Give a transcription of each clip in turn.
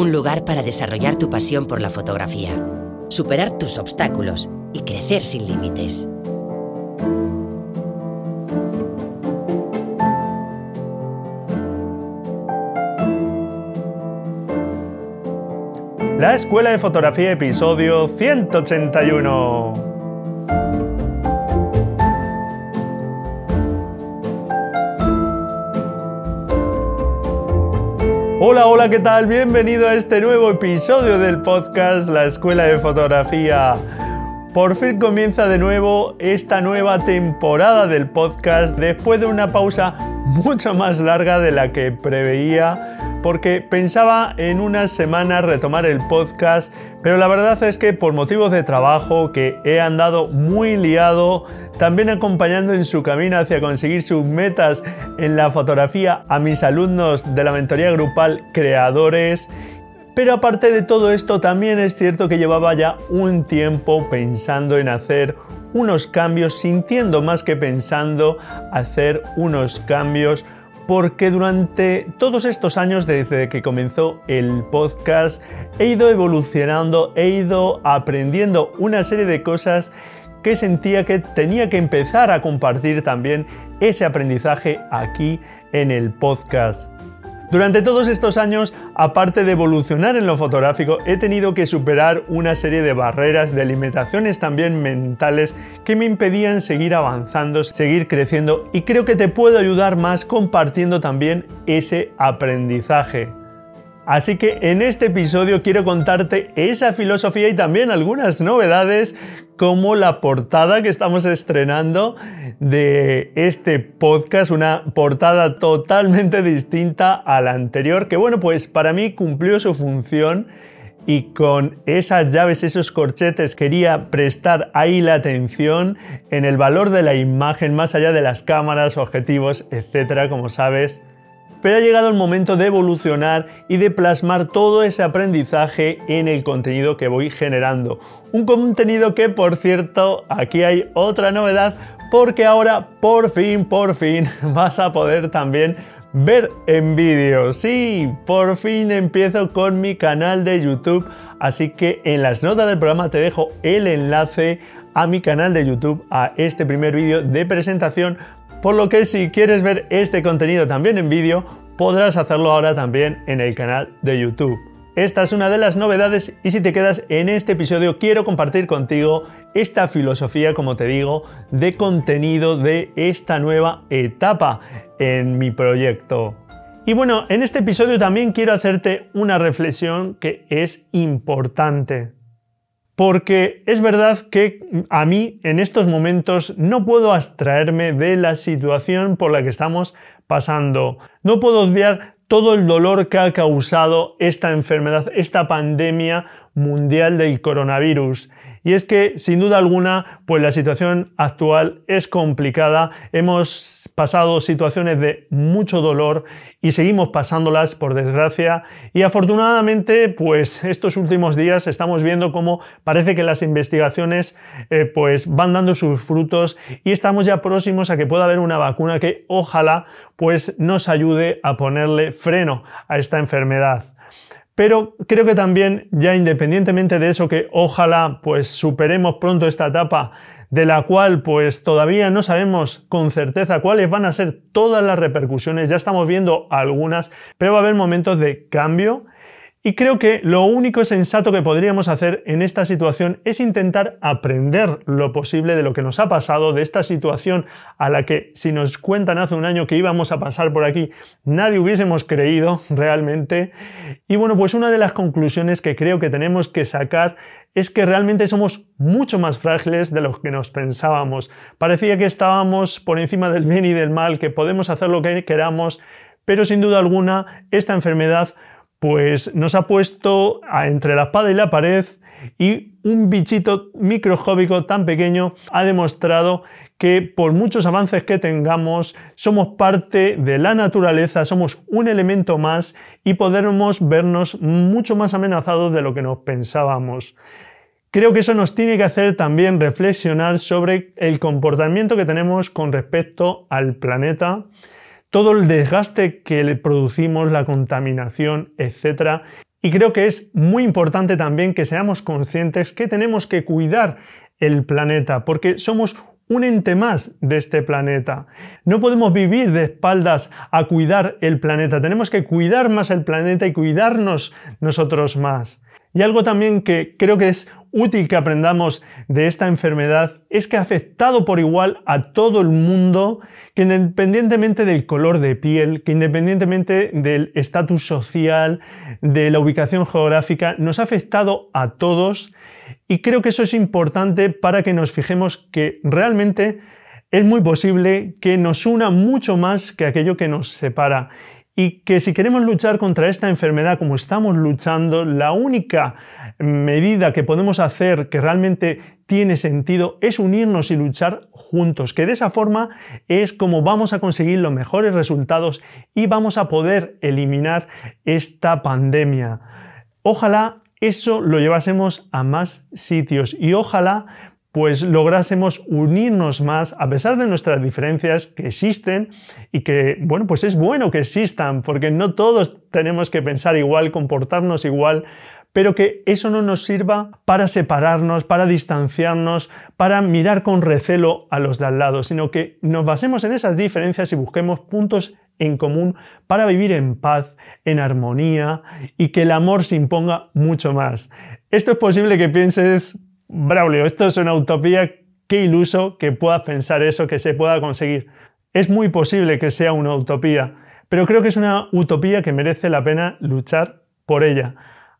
un lugar para desarrollar tu pasión por la fotografía, superar tus obstáculos y crecer sin límites. La Escuela de Fotografía, episodio 181. Hola, hola, ¿qué tal? Bienvenido a este nuevo episodio del podcast La Escuela de Fotografía. Por fin comienza de nuevo esta nueva temporada del podcast después de una pausa mucho más larga de la que preveía porque pensaba en unas semanas retomar el podcast, pero la verdad es que por motivos de trabajo que he andado muy liado, también acompañando en su camino hacia conseguir sus metas en la fotografía a mis alumnos de la mentoría grupal creadores, pero aparte de todo esto, también es cierto que llevaba ya un tiempo pensando en hacer unos cambios, sintiendo más que pensando hacer unos cambios porque durante todos estos años desde que comenzó el podcast he ido evolucionando, he ido aprendiendo una serie de cosas que sentía que tenía que empezar a compartir también ese aprendizaje aquí en el podcast. Durante todos estos años, aparte de evolucionar en lo fotográfico, he tenido que superar una serie de barreras, de limitaciones también mentales que me impedían seguir avanzando, seguir creciendo y creo que te puedo ayudar más compartiendo también ese aprendizaje. Así que en este episodio quiero contarte esa filosofía y también algunas novedades como la portada que estamos estrenando de este podcast, una portada totalmente distinta a la anterior, que bueno, pues para mí cumplió su función y con esas llaves, esos corchetes, quería prestar ahí la atención en el valor de la imagen más allá de las cámaras, objetivos, etcétera, como sabes pero ha llegado el momento de evolucionar y de plasmar todo ese aprendizaje en el contenido que voy generando. Un contenido que, por cierto, aquí hay otra novedad, porque ahora por fin, por fin vas a poder también ver en vídeo. Sí, por fin empiezo con mi canal de YouTube, así que en las notas del programa te dejo el enlace a mi canal de YouTube, a este primer vídeo de presentación por lo que si quieres ver este contenido también en vídeo, podrás hacerlo ahora también en el canal de YouTube. Esta es una de las novedades y si te quedas en este episodio quiero compartir contigo esta filosofía, como te digo, de contenido de esta nueva etapa en mi proyecto. Y bueno, en este episodio también quiero hacerte una reflexión que es importante porque es verdad que a mí en estos momentos no puedo abstraerme de la situación por la que estamos pasando. No puedo obviar todo el dolor que ha causado esta enfermedad, esta pandemia mundial del coronavirus. Y es que, sin duda alguna, pues la situación actual es complicada. Hemos pasado situaciones de mucho dolor y seguimos pasándolas, por desgracia. Y afortunadamente, pues estos últimos días estamos viendo cómo parece que las investigaciones eh, pues van dando sus frutos y estamos ya próximos a que pueda haber una vacuna que ojalá pues nos ayude a ponerle freno a esta enfermedad. Pero creo que también, ya independientemente de eso, que ojalá pues superemos pronto esta etapa de la cual pues todavía no sabemos con certeza cuáles van a ser todas las repercusiones, ya estamos viendo algunas, pero va a haber momentos de cambio y creo que lo único sensato que podríamos hacer en esta situación es intentar aprender lo posible de lo que nos ha pasado, de esta situación a la que si nos cuentan hace un año que íbamos a pasar por aquí, nadie hubiésemos creído realmente. Y bueno, pues una de las conclusiones que creo que tenemos que sacar es que realmente somos mucho más frágiles de lo que nos pensábamos. Parecía que estábamos por encima del bien y del mal, que podemos hacer lo que queramos, pero sin duda alguna esta enfermedad pues nos ha puesto entre la espada y la pared y un bichito microscópico tan pequeño ha demostrado que por muchos avances que tengamos, somos parte de la naturaleza, somos un elemento más y podemos vernos mucho más amenazados de lo que nos pensábamos. Creo que eso nos tiene que hacer también reflexionar sobre el comportamiento que tenemos con respecto al planeta, todo el desgaste que le producimos, la contaminación, etc. Y creo que es muy importante también que seamos conscientes que tenemos que cuidar el planeta, porque somos un ente más de este planeta. No podemos vivir de espaldas a cuidar el planeta, tenemos que cuidar más el planeta y cuidarnos nosotros más. Y algo también que creo que es útil que aprendamos de esta enfermedad es que ha afectado por igual a todo el mundo, que independientemente del color de piel, que independientemente del estatus social, de la ubicación geográfica, nos ha afectado a todos y creo que eso es importante para que nos fijemos que realmente es muy posible que nos una mucho más que aquello que nos separa. Y que si queremos luchar contra esta enfermedad como estamos luchando, la única medida que podemos hacer que realmente tiene sentido es unirnos y luchar juntos, que de esa forma es como vamos a conseguir los mejores resultados y vamos a poder eliminar esta pandemia. Ojalá eso lo llevásemos a más sitios y ojalá pues lográsemos unirnos más a pesar de nuestras diferencias que existen y que, bueno, pues es bueno que existan porque no todos tenemos que pensar igual, comportarnos igual, pero que eso no nos sirva para separarnos, para distanciarnos, para mirar con recelo a los de al lado, sino que nos basemos en esas diferencias y busquemos puntos en común para vivir en paz, en armonía y que el amor se imponga mucho más. Esto es posible que pienses, Braulio, esto es una utopía, qué iluso que puedas pensar eso, que se pueda conseguir. Es muy posible que sea una utopía, pero creo que es una utopía que merece la pena luchar por ella.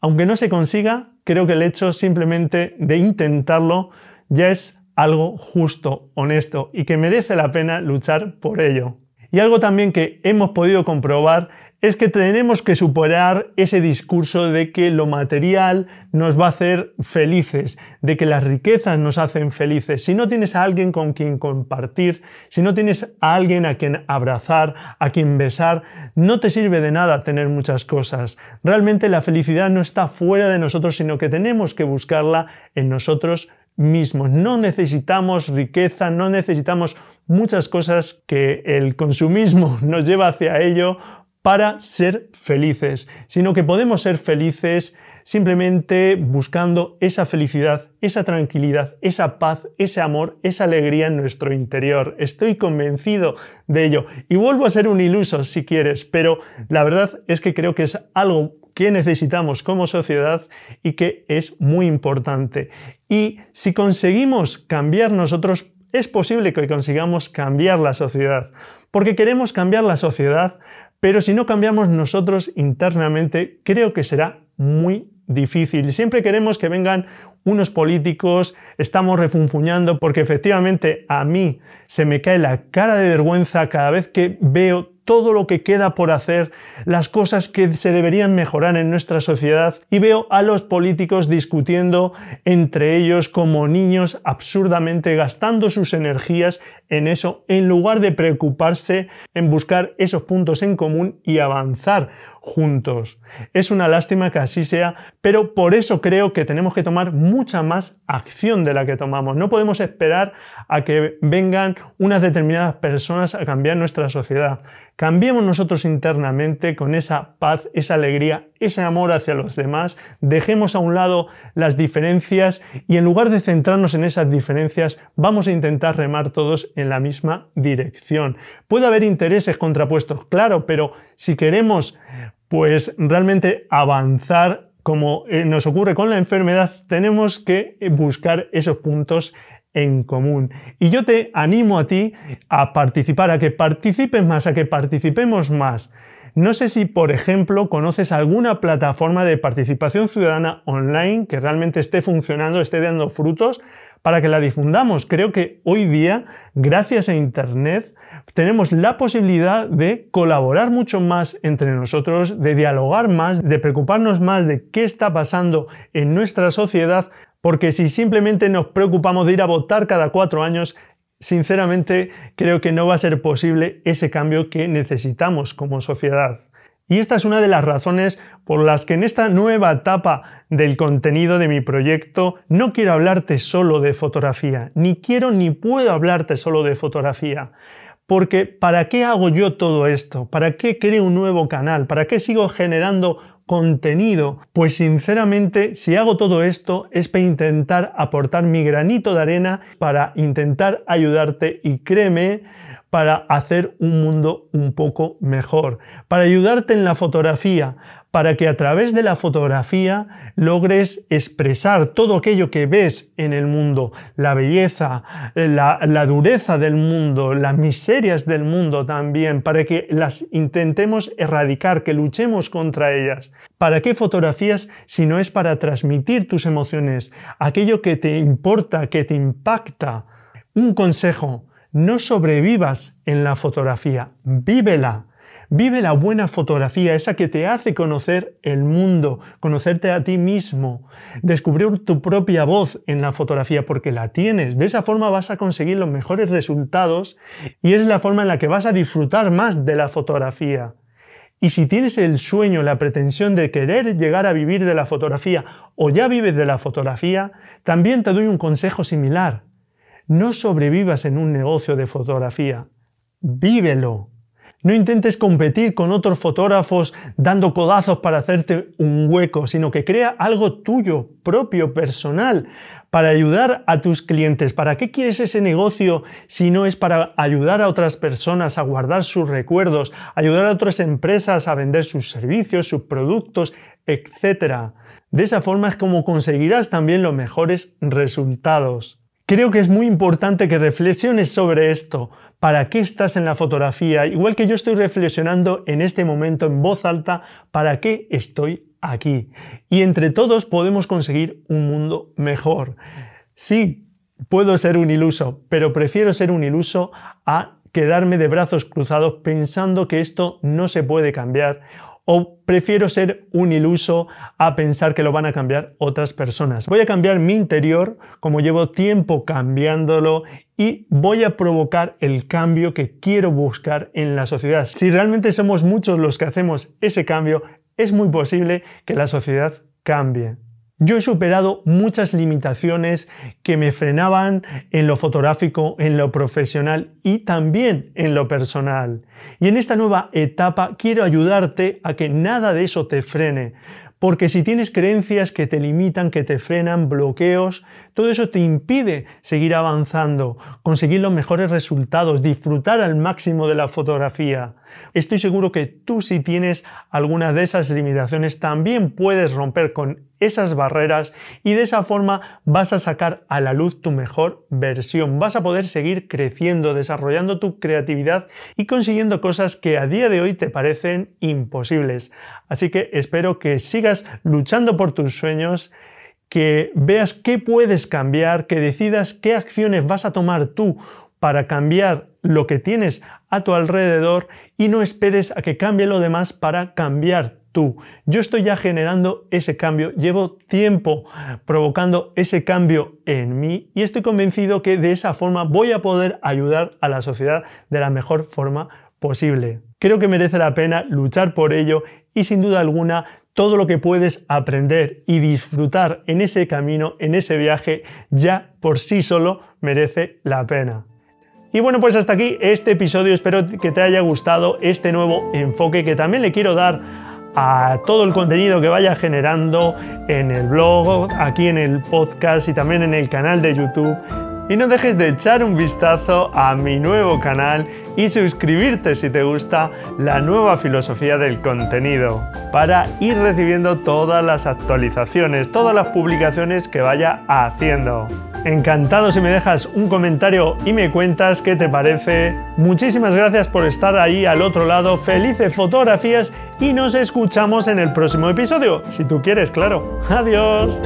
Aunque no se consiga, creo que el hecho simplemente de intentarlo ya es algo justo, honesto y que merece la pena luchar por ello. Y algo también que hemos podido comprobar es que tenemos que superar ese discurso de que lo material nos va a hacer felices, de que las riquezas nos hacen felices. Si no tienes a alguien con quien compartir, si no tienes a alguien a quien abrazar, a quien besar, no te sirve de nada tener muchas cosas. Realmente la felicidad no está fuera de nosotros, sino que tenemos que buscarla en nosotros mismos. No necesitamos riqueza, no necesitamos muchas cosas que el consumismo nos lleva hacia ello para ser felices, sino que podemos ser felices simplemente buscando esa felicidad, esa tranquilidad, esa paz, ese amor, esa alegría en nuestro interior. Estoy convencido de ello. Y vuelvo a ser un iluso si quieres, pero la verdad es que creo que es algo que necesitamos como sociedad y que es muy importante. Y si conseguimos cambiar nosotros, es posible que consigamos cambiar la sociedad, porque queremos cambiar la sociedad, pero si no cambiamos nosotros internamente, creo que será muy difícil. Siempre queremos que vengan unos políticos, estamos refunfuñando porque efectivamente a mí se me cae la cara de vergüenza cada vez que veo todo lo que queda por hacer, las cosas que se deberían mejorar en nuestra sociedad y veo a los políticos discutiendo entre ellos como niños absurdamente gastando sus energías en eso en lugar de preocuparse en buscar esos puntos en común y avanzar juntos. Es una lástima que así sea, pero por eso creo que tenemos que tomar mucha más acción de la que tomamos. No podemos esperar a que vengan unas determinadas personas a cambiar nuestra sociedad. Cambiemos nosotros internamente con esa paz, esa alegría, ese amor hacia los demás, dejemos a un lado las diferencias y en lugar de centrarnos en esas diferencias, vamos a intentar remar todos en la misma dirección. Puede haber intereses contrapuestos, claro, pero si queremos pues realmente avanzar como eh, nos ocurre con la enfermedad, tenemos que buscar esos puntos en común. Y yo te animo a ti a participar, a que participes más, a que participemos más. No sé si, por ejemplo, conoces alguna plataforma de participación ciudadana online que realmente esté funcionando, esté dando frutos para que la difundamos. Creo que hoy día, gracias a Internet, tenemos la posibilidad de colaborar mucho más entre nosotros, de dialogar más, de preocuparnos más de qué está pasando en nuestra sociedad, porque si simplemente nos preocupamos de ir a votar cada cuatro años, sinceramente creo que no va a ser posible ese cambio que necesitamos como sociedad. Y esta es una de las razones por las que en esta nueva etapa del contenido de mi proyecto no quiero hablarte solo de fotografía, ni quiero ni puedo hablarte solo de fotografía, Porque ¿para qué hago yo todo esto? ¿Para qué creo un nuevo canal? ¿Para qué sigo generando contenido? Pues sinceramente, si hago todo esto es para intentar aportar mi granito de arena, para intentar ayudarte y créeme, para hacer un mundo un poco mejor, para ayudarte en la fotografía, para que a través de la fotografía logres expresar todo aquello que ves en el mundo, la belleza, la, dureza del mundo, las miserias del mundo también, para que las intentemos erradicar, que luchemos contra ellas. ¿Para qué fotografías si no es para transmitir tus emociones, aquello que te importa, que te impacta? Un consejo, no sobrevivas en la fotografía, vívela. Vive la buena fotografía, esa que te hace conocer el mundo, conocerte a ti mismo, descubrir tu propia voz en la fotografía porque la tienes. De esa forma vas a conseguir los mejores resultados y es la forma en la que vas a disfrutar más de la fotografía. Y si tienes el sueño, la pretensión de querer llegar a vivir de la fotografía o ya vives de la fotografía, también te doy un consejo similar. No sobrevivas en un negocio de fotografía, vívelo. No intentes competir con otros fotógrafos dando codazos para hacerte un hueco, sino que crea algo tuyo, propio, personal, para ayudar a tus clientes. ¿Para qué quieres ese negocio si no es para ayudar a otras personas a guardar sus recuerdos, ayudar a otras empresas a vender sus servicios, sus productos, etcétera? De esa forma es como conseguirás también los mejores resultados. Creo que es muy importante que reflexiones sobre esto. ¿Para qué estás en la fotografía? Igual que yo estoy reflexionando en este momento en voz alta, ¿para qué estoy aquí? Y entre todos podemos conseguir un mundo mejor. Sí, puedo ser un iluso, pero prefiero ser un iluso a quedarme de brazos cruzados pensando que esto no se puede cambiar o prefiero ser un iluso a pensar que lo van a cambiar otras personas. Voy a cambiar mi interior como llevo tiempo cambiándolo y voy a provocar el cambio que quiero buscar en la sociedad. Si realmente somos muchos los que hacemos ese cambio, es muy posible que la sociedad cambie. Yo he superado muchas limitaciones que me frenaban en lo fotográfico, en lo profesional y también en lo personal. Y en esta nueva etapa quiero ayudarte a que nada de eso te frene, porque si tienes creencias que te limitan, que te frenan, bloqueos, todo eso te impide seguir avanzando, conseguir los mejores resultados, disfrutar al máximo de la fotografía. Estoy seguro que tú si tienes alguna de esas limitaciones también puedes romper con esas barreras y de esa forma vas a sacar a la luz tu mejor versión. Vas a poder seguir creciendo, desarrollando tu creatividad y consiguiendo cosas que a día de hoy te parecen imposibles. Así que espero que sigas luchando por tus sueños que veas qué puedes cambiar, que decidas qué acciones vas a tomar tú para cambiar lo que tienes a tu alrededor y no esperes a que cambie lo demás para cambiar tú. Yo estoy ya generando ese cambio, llevo tiempo provocando ese cambio en mí y estoy convencido que de esa forma voy a poder ayudar a la sociedad de la mejor forma posible. Creo que merece la pena luchar por ello y sin duda alguna todo lo que puedes aprender y disfrutar en ese camino, en ese viaje, ya por sí solo merece la pena. Y bueno, pues hasta aquí este episodio. Espero que te haya gustado este nuevo enfoque que también le quiero dar a todo el contenido que vaya generando en el blog, aquí en el podcast y también en el canal de YouTube. Y no dejes de echar un vistazo a mi nuevo canal y suscribirte si te gusta la nueva filosofía del contenido para ir recibiendo todas las actualizaciones, todas las publicaciones que vaya haciendo. Encantado si me dejas un comentario y me cuentas qué te parece. Muchísimas gracias por estar ahí al otro lado. Felices fotografías y nos escuchamos en el próximo episodio. Si tú quieres, claro. Adiós.